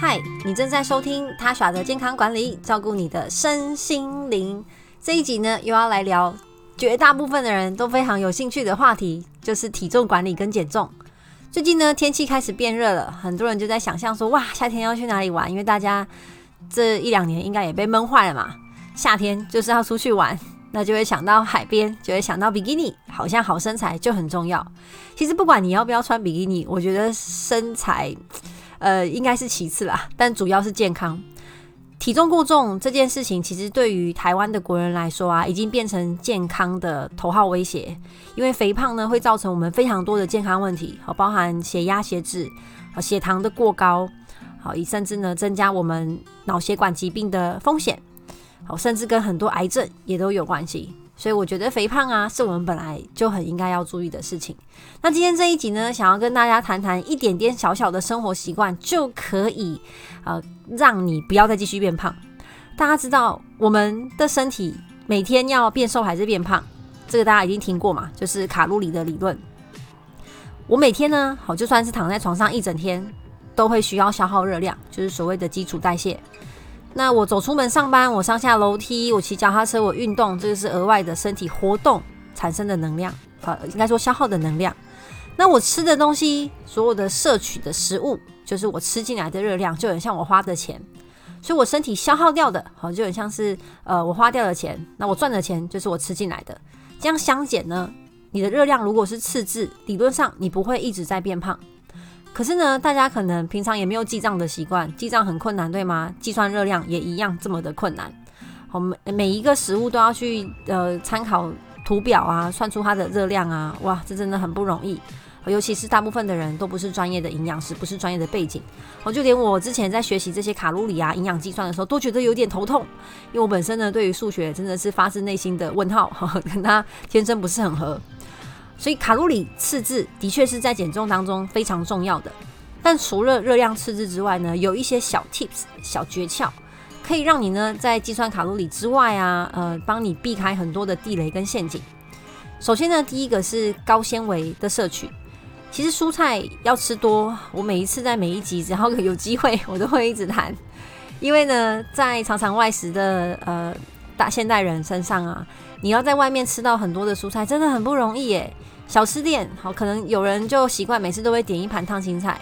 嗨，你正在收听他耍的健康管理，照顾你的身心灵。这一集呢，又要来聊绝大部分的人都非常有兴趣的话题，就是体重管理跟减重。最近呢，天气开始变热了，很多人就在想象说，哇，夏天要去哪里玩？因为大家这一两年应该也被闷坏了嘛。夏天就是要出去玩，那就会想到海边，就会想到比基尼，好像好身材就很重要。其实不管你要不要穿比基尼，我觉得身材。呃，应该是其次啦，但主要是健康。体重过重这件事情，其实对于台湾的国人来说啊，已经变成健康的头号威胁。因为肥胖呢，会造成我们非常多的健康问题，好，包含血压、血脂、血糖的过高，好，甚至呢增加我们脑血管疾病的风险，好，甚至跟很多癌症也都有关系。所以我觉得肥胖啊，是我们本来就很应该要注意的事情。那今天这一集呢，想要跟大家谈谈一点点小小的生活习惯，就可以呃让你不要再继续变胖。大家知道我们的身体每天要变瘦还是变胖，这个大家已经听过嘛，就是卡路里的理论。我每天呢，好就算是躺在床上一整天，都会需要消耗热量，就是所谓的基础代谢。那我走出门上班，我上下楼梯，我骑脚踏车，我运动，这个是额外的身体活动产生的能量，呃，应该说消耗的能量。那我吃的东西，所有的摄取的食物，就是我吃进来的热量，就很像我花的钱。所以我身体消耗掉的，好，就很像是呃我花掉的钱，那我赚的钱就是我吃进来的。这样相减呢，你的热量如果是赤字，理论上你不会一直在变胖。可是呢，大家可能平常也没有记账的习惯，记账很困难，对吗？计算热量也一样这么的困难。我们每一个食物都要去呃参考图表啊，算出它的热量啊，哇，这真的很不容易。尤其是大部分的人都不是专业的营养师，不是专业的背景，我就连我之前在学习这些卡路里啊、营养计算的时候，都觉得有点头痛，因为我本身呢对于数学真的是发自内心的问号，跟他天生不是很合。所以卡路里赤字的确是在减重当中非常重要的，但除了热量赤字之外呢，有一些小 tips 小诀窍，可以让你呢在计算卡路里之外啊，呃，帮你避开很多的地雷跟陷阱。首先呢，第一个是高纤维的摄取。其实蔬菜要吃多，我每一次在每一集只要有机会，我都会一直谈，因为呢，在常常外食的呃大现代人身上啊，你要在外面吃到很多的蔬菜，真的很不容易耶。小吃店好，可能有人就习惯每次都会点一盘烫青菜。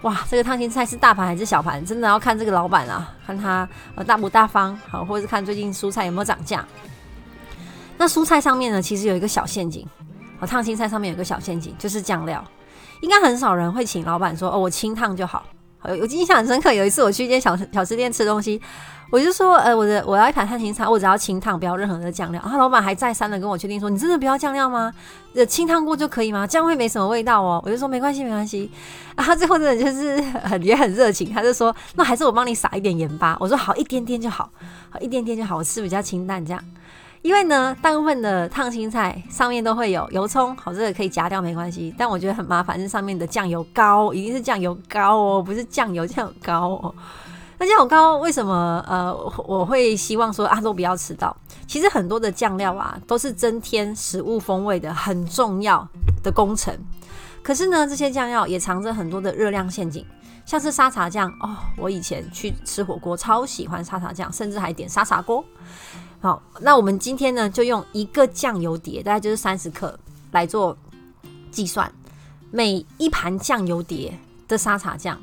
哇，这个烫青菜是大盘还是小盘？真的要看这个老板啊，看他呃大不大方，好，或者是看最近蔬菜有没有涨价。那蔬菜上面呢，其实有一个小陷阱，好，烫青菜上面有个小陷阱，就是酱料。应该很少人会请老板说哦，我清烫就好。有我印象很深刻，有一次我去一间小小吃店吃东西。我就说，呃，我的我要一盘碳青菜，我只要清烫，不要任何的酱料。然后老板还再三的跟我确定说，你真的不要酱料吗？呃，清烫过就可以吗？这样会没什么味道哦。我就说没关系，没关系。然后最后真的就是很也很热情，他就说，那还是我帮你撒一点盐巴。我说好，一点点就好，好一点点就好，我吃比较清淡这样。因为呢，大部分的烫青菜上面都会有油葱，好，这个可以夹掉没关系。但我觉得很麻烦是上面的酱油膏，一定是酱油膏哦，不是酱油酱油膏哦。那酱油膏为什么呃我会希望说啊都不要吃到？其实很多的酱料啊都是增添食物风味的很重要的工程。可是呢，这些酱料也藏着很多的热量陷阱，像是沙茶酱哦，我以前去吃火锅超喜欢沙茶酱，甚至还点沙茶锅。好，那我们今天呢就用一个酱油碟，大概就是三十克来做计算，每一盘酱油碟的沙茶酱。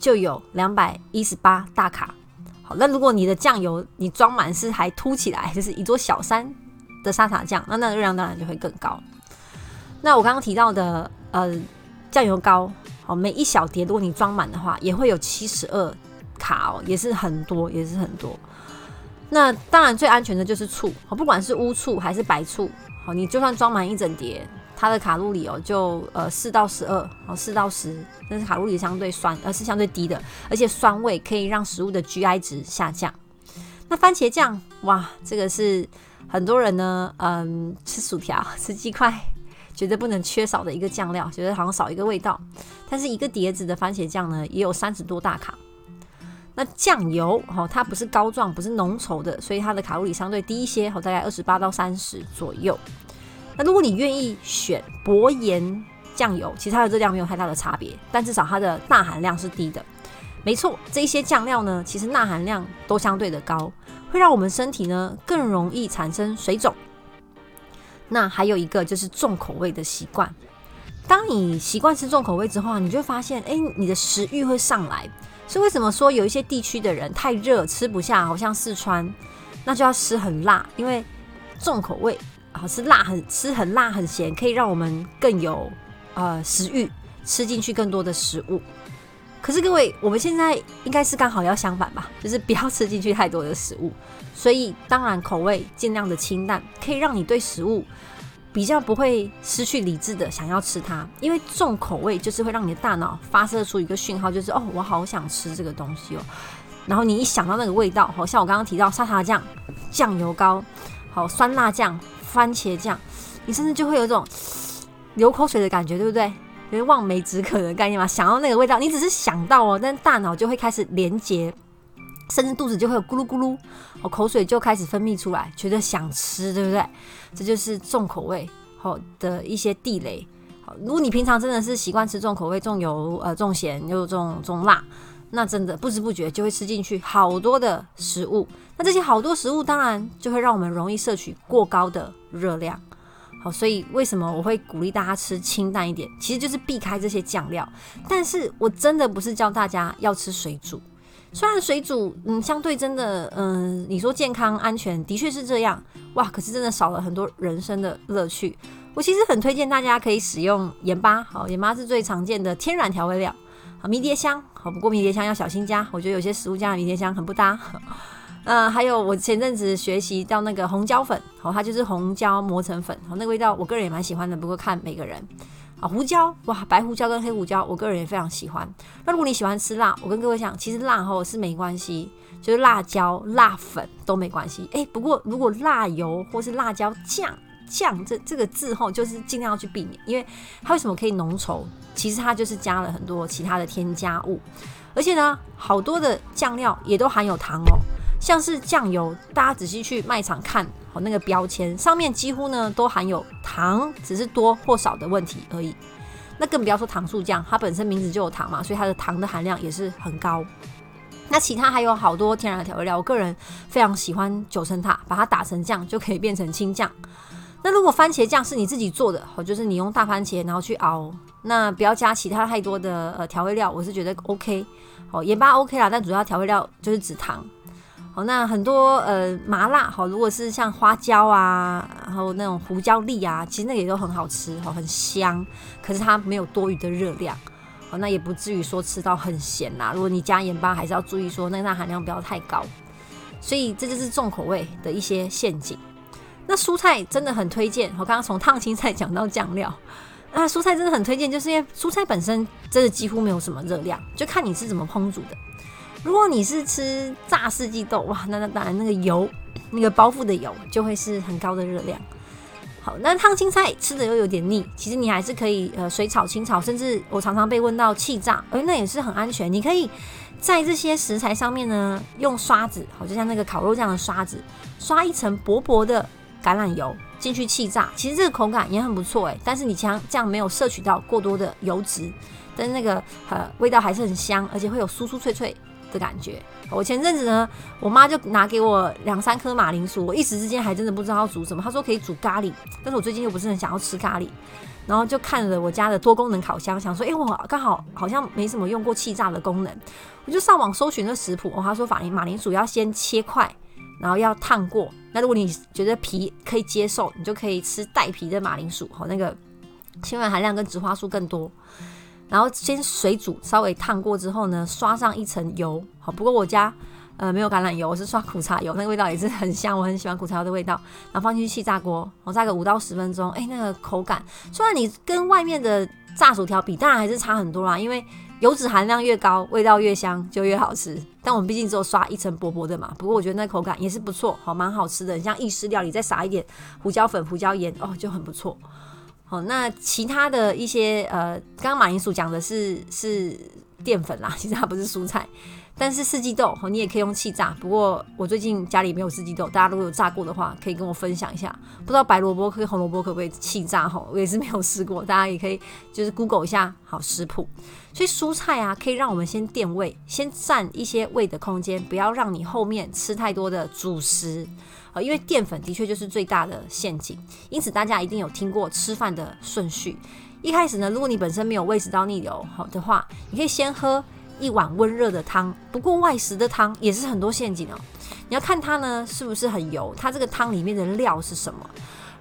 就有两百一十八大卡。好，那如果你的酱油你装满是还凸起来，就是一座小山的沙茶酱，那那热量当然就会更高。那我刚刚提到的呃酱油膏，好，每一小碟如果你装满的话，也会有七十二卡哦，也是很多，也是很多。那当然最安全的就是醋，好，不管是乌醋还是白醋，好，你就算装满一整碟。它的卡路里哦，就呃四到十二，哦四到十，但是卡路里相对酸，而是相对低的，而且酸味可以让食物的 GI 值下降。那番茄酱，哇，这个是很多人呢，嗯，吃薯条、吃鸡块，绝对不能缺少的一个酱料，觉得好像少一个味道。但是一个碟子的番茄酱呢，也有三十多大卡。那酱油，哈，它不是膏状，不是浓稠的，所以它的卡路里相对低一些，大概二十八到三十左右。那如果你愿意选薄盐酱油，其实它的热量没有太大的差别，但至少它的钠含量是低的。没错，这些酱料呢，其实钠含量都相对的高，会让我们身体呢更容易产生水肿。那还有一个就是重口味的习惯。当你习惯吃重口味之后，你就会发现，哎，你的食欲会上来。是为什么说有一些地区的人太热吃不下，好像四川，那就要吃很辣，因为重口味好，吃辣很吃很辣很咸，可以让我们更有呃食欲，吃进去更多的食物。可是各位，我们现在应该是刚好要相反吧，就是不要吃进去太多的食物。所以当然口味尽量的清淡，可以让你对食物。比较不会失去理智的想要吃它，因为重口味就是会让你的大脑发射出一个讯号，就是哦，我好想吃这个东西哦。然后你一想到那个味道，好像我刚刚提到沙茶酱、酱油膏、好酸辣酱、番茄酱，你甚至就会有一种流口水的感觉，对不对？有望梅止渴的概念嘛，想到那个味道，你只是想到哦，但大脑就会开始连接。甚至肚子就会咕噜咕噜，哦，口水就开始分泌出来，觉得想吃，对不对？这就是重口味好的一些地雷。好，如果你平常真的是习惯吃重口味、重油、呃重咸又重重辣，那真的不知不觉就会吃进去好多的食物。那这些好多食物当然就会让我们容易摄取过高的热量。好，所以为什么我会鼓励大家吃清淡一点？其实就是避开这些酱料。但是我真的不是教大家要吃水煮。虽然水煮，嗯，相对真的，嗯，你说健康安全的确是这样，哇，可是真的少了很多人生的乐趣。我其实很推荐大家可以使用盐巴，好，盐巴是最常见的天然调味料，好，迷迭香，好，不过迷迭香要小心加，我觉得有些食物加迷迭香很不搭。嗯，还有我前阵子学习到那个红椒粉，好，它就是红椒磨成粉，好，那个味道我个人也蛮喜欢的，不过看每个人。啊，胡椒哇，白胡椒跟黑胡椒，我个人也非常喜欢。那如果你喜欢吃辣，我跟各位讲，其实辣吼是没关系，就是辣椒、辣粉都没关系。哎，不过如果辣油或是辣椒酱酱这这个字吼，就是尽量要去避免，因为它为什么可以浓稠？其实它就是加了很多其他的添加物，而且呢，好多的酱料也都含有糖哦。像是酱油，大家仔细去卖场看，好，那个标签上面几乎呢都含有糖，只是多或少的问题而已。那更不要说糖醋酱，它本身名字就有糖嘛，所以它的糖的含量也是很高。那其他还有好多天然的调味料，我个人非常喜欢九层塔，把它打成酱就可以变成青酱。那如果番茄酱是你自己做的，哦，就是你用大番茄然后去熬，那不要加其他太多的呃调味料，我是觉得 OK。哦，盐巴 OK 啦，但主要调味料就是指糖。那很多呃麻辣好，如果是像花椒啊，然后那种胡椒粒啊，其实那也都很好吃，哦，很香。可是它没有多余的热量，哦，那也不至于说吃到很咸啦。如果你加盐巴，还是要注意说那钠含量不要太高。所以这就是重口味的一些陷阱。那蔬菜真的很推荐，我刚刚从烫青菜讲到酱料，那蔬菜真的很推荐，就是因为蔬菜本身真的几乎没有什么热量，就看你是怎么烹煮的。如果你是吃炸四季豆，哇，那那当然那个油，那个包覆的油就会是很高的热量。好，那烫青菜吃的又有点腻，其实你还是可以呃水炒、清炒，甚至我常常被问到气炸，哎，那也是很安全。你可以在这些食材上面呢，用刷子，好，就像那个烤肉这样的刷子，刷一层薄薄的橄榄油进去气炸，其实这个口感也很不错哎。但是你像这样没有摄取到过多的油脂，但是那个呃味道还是很香，而且会有酥酥脆脆。的感觉，我前阵子呢，我妈就拿给我两三颗马铃薯，我一时之间还真的不知道要煮什么。她说可以煮咖喱，但是我最近又不是很想要吃咖喱，然后就看了我家的多功能烤箱，想说，哎，我刚好好像没什么用过气炸的功能，我就上网搜寻了食谱，哦，他说法铃马铃薯要先切块，然后要烫过。那如果你觉得皮可以接受，你就可以吃带皮的马铃薯，和那个纤维含量跟植花素更多。然后先水煮，稍微烫过之后呢，刷上一层油。好，不过我家呃没有橄榄油，我是刷苦茶油，那个味道也是很香，我很喜欢苦茶油的味道。然后放进去气炸锅，我炸个五到十分钟，哎，那个口感，虽然你跟外面的炸薯条比，当然还是差很多啦，因为油脂含量越高，味道越香，就越好吃。但我们毕竟只有刷一层薄薄的嘛，不过我觉得那口感也是不错，好，蛮好吃的，像意式料理再撒一点胡椒粉、胡椒盐，哦，就很不错。好，那其他的一些呃，刚刚马铃薯讲的是是淀粉啦，其实它不是蔬菜。但是四季豆你也可以用气炸，不过我最近家里没有四季豆，大家如果有炸过的话，可以跟我分享一下。不知道白萝卜跟红萝卜可不可以气炸哈？我也是没有试过，大家也可以就是 Google 一下好食谱。所以蔬菜啊，可以让我们先垫胃，先占一些胃的空间，不要让你后面吃太多的主食啊，因为淀粉的确就是最大的陷阱。因此大家一定有听过吃饭的顺序。一开始呢，如果你本身没有胃食道逆流好的话，你可以先喝。一碗温热的汤，不过外食的汤也是很多陷阱哦。你要看它呢是不是很油，它这个汤里面的料是什么。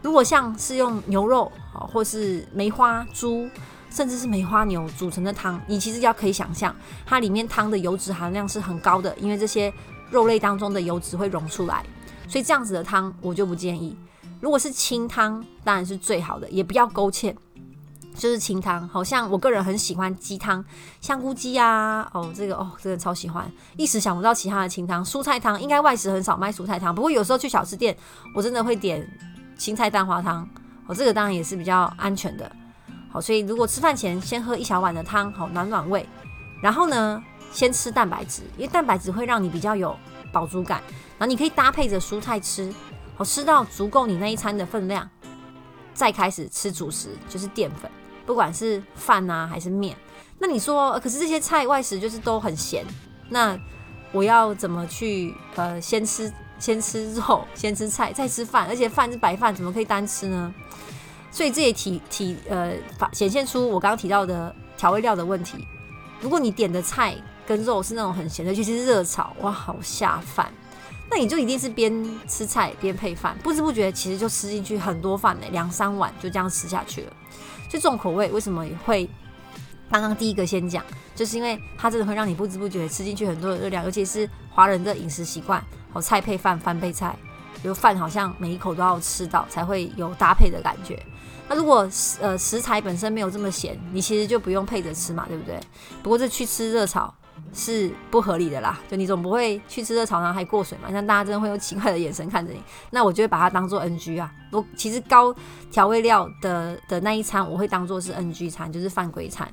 如果像是用牛肉啊，或是梅花猪，甚至是梅花牛组成的汤，你其实要可以想象，它里面汤的油脂含量是很高的，因为这些肉类当中的油脂会溶出来，所以这样子的汤我就不建议。如果是清汤，当然是最好的，也不要勾芡。就是清汤，好像我个人很喜欢鸡汤，香菇鸡啊，哦，这个哦，真的超喜欢，一时想不到其他的清汤。蔬菜汤应该外食很少卖蔬菜汤，不过有时候去小吃店，我真的会点青菜蛋花汤，哦，这个当然也是比较安全的。好，所以如果吃饭前先喝一小碗的汤，好暖暖胃，然后呢，先吃蛋白质，因为蛋白质会让你比较有饱足感，然后你可以搭配着蔬菜吃，好吃到足够你那一餐的分量，再开始吃主食，就是淀粉。不管是饭啊还是面，那你说，可是这些菜外食就是都很咸，那我要怎么去呃先吃先吃肉，先吃菜，再吃饭，而且饭是白饭，怎么可以单吃呢？所以这也体体呃显现出我刚刚提到的调味料的问题。如果你点的菜跟肉是那种很咸的，尤其是热炒，哇，好下饭，那你就一定是边吃菜边配饭，不知不觉其实就吃进去很多饭呢，两三碗就这样吃下去了。就重口味为什么会刚刚第一个先讲，就是因为它真的会让你不知不觉吃进去很多的热量，尤其是华人的饮食习惯，好菜配饭，饭配菜，就饭好像每一口都要吃到才会有搭配的感觉。那如果呃食材本身没有这么咸，你其实就不用配着吃嘛，对不对？不过这去吃热炒。是不合理的啦，就你总不会去吃热炒然后还过水嘛？像大家真的会用奇怪的眼神看着你，那我就会把它当做 NG 啊。我其实高调味料的的那一餐，我会当做是 NG 餐，就是犯规餐。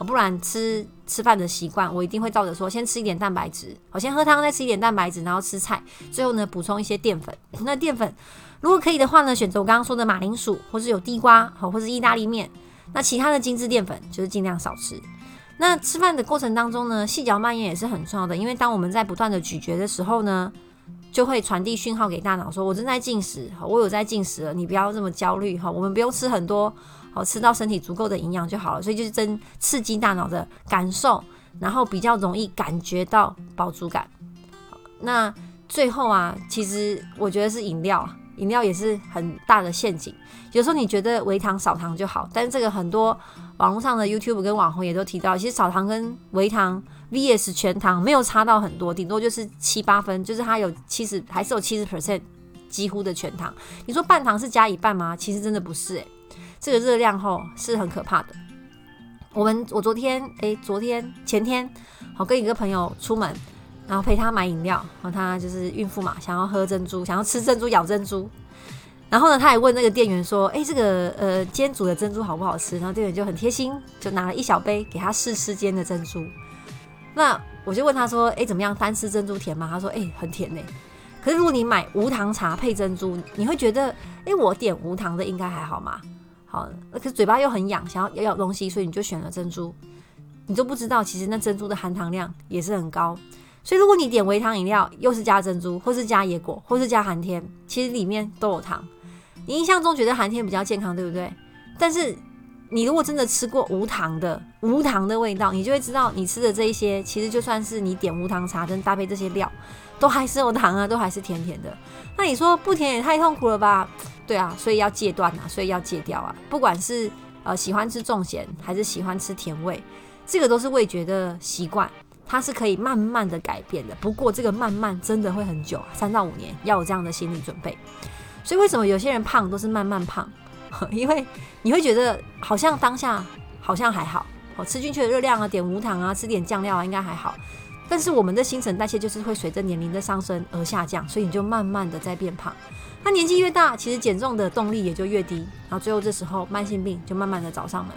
不然吃吃饭的习惯，我一定会照着说，先吃一点蛋白质，我先喝汤，再吃一点蛋白质，然后吃菜，最后呢补充一些淀粉。那淀粉如果可以的话呢，选择我刚刚说的马铃薯，或是有地瓜，好，或是意大利面。那其他的精致淀粉就是尽量少吃。那吃饭的过程当中呢，细嚼慢咽也是很重要的，因为当我们在不断的咀嚼的时候呢，就会传递讯号给大脑说，我正在进食，我有在进食了，你不要这么焦虑哈，我们不用吃很多，好吃到身体足够的营养就好了，所以就是增刺激大脑的感受，然后比较容易感觉到饱足感。那最后啊，其实我觉得是饮料。饮料也是很大的陷阱。有时候你觉得微糖少糖就好，但是这个很多网络上的 YouTube 跟网红也都提到，其实少糖跟微糖 VS 全糖没有差到很多，顶多就是七八分，就是它有七十还是有七十 percent 几乎的全糖。你说半糖是加一半吗？其实真的不是诶，这个热量吼是很可怕的。我们我昨天诶，昨天前天好跟一个朋友出门。然后陪他买饮料，然后他就是孕妇嘛，想要喝珍珠，想要吃珍珠，咬珍珠。然后呢，他还问那个店员说：“哎，这个呃煎煮的珍珠好不好吃？”然后店员就很贴心，就拿了一小杯给他试吃煎的珍珠。那我就问他说：“哎，怎么样？单吃珍珠甜吗？”他说：“哎，很甜呢。”可是如果你买无糖茶配珍珠，你会觉得：“哎，我点无糖的应该还好吗？”好，可是嘴巴又很痒，想要咬咬东西，所以你就选了珍珠。你都不知道，其实那珍珠的含糖量也是很高。所以，如果你点微糖饮料，又是加珍珠，或是加野果，或是加寒天，其实里面都有糖。你印象中觉得寒天比较健康，对不对？但是你如果真的吃过无糖的，无糖的味道，你就会知道，你吃的这一些，其实就算是你点无糖茶跟搭配这些料，都还是有糖啊，都还是甜甜的。那你说不甜也太痛苦了吧？对啊，所以要戒断啊，所以要戒掉啊。不管是呃喜欢吃重咸，还是喜欢吃甜味，这个都是味觉的习惯。它是可以慢慢的改变的，不过这个慢慢真的会很久，啊三到五年，要有这样的心理准备。所以为什么有些人胖都是慢慢胖？因为你会觉得好像当下好像还好，好，吃进去的热量啊，点无糖啊，吃点酱料啊，应该还好。但是我们的新陈代谢就是会随着年龄的上升而下降，所以你就慢慢的在变胖。那年纪越大，其实减重的动力也就越低，然后最后这时候慢性病就慢慢的找上门。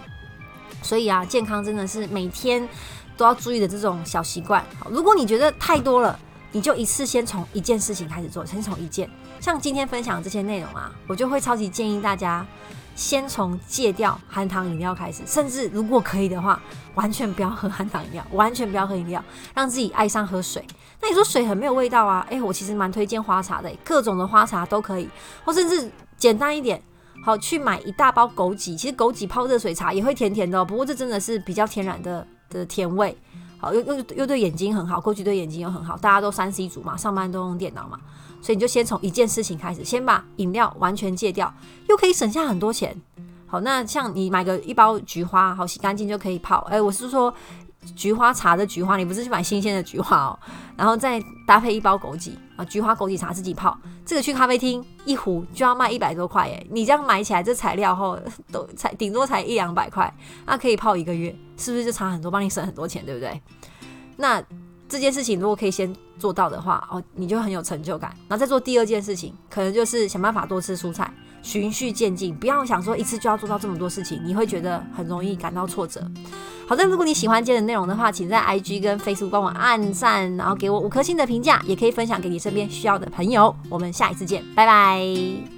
所以啊，健康真的是每天都要注意的这种小习惯。好，如果你觉得太多了，你就一次先从一件事情开始做，先从一件。像今天分享这些内容啊，我就会超级建议大家。先从戒掉含糖饮料开始，甚至如果可以的话，完全不要喝含糖饮料，完全不要喝饮料，让自己爱上喝水。那你说水很没有味道啊？诶，我其实蛮推荐花茶的，各种的花茶都可以，或甚至简单一点，好去买一大包枸杞，其实枸杞泡热水茶也会甜甜的，不过这真的是比较天然的的甜味，好又又又对眼睛很好，过去对眼睛又很好，大家都三 C 族嘛，上班都用电脑嘛。所以你就先从一件事情开始，先把饮料完全戒掉，又可以省下很多钱。好，那像你买个一包菊花，好洗干净就可以泡。哎，我是说菊花茶的菊花，你不是去买新鲜的菊花哦。然后再搭配一包枸杞啊，菊花枸杞茶自己泡，这个去咖啡厅一壶就要卖一百多块耶。你这样买起来，这材料后都才顶多才一两百块，那可以泡一个月，是不是就差很多，帮你省很多钱，对不对？那。这件事情如果可以先做到的话，哦，你就很有成就感。然后再做第二件事情，可能就是想办法多吃蔬菜，循序渐进，不要想说一次就要做到这么多事情，你会觉得很容易感到挫折。好的，如果你喜欢今天的内容的话，请在 IG 跟 Facebook 帮我按赞，然后给我五颗星的评价，也可以分享给你身边需要的朋友。我们下一次见，拜拜。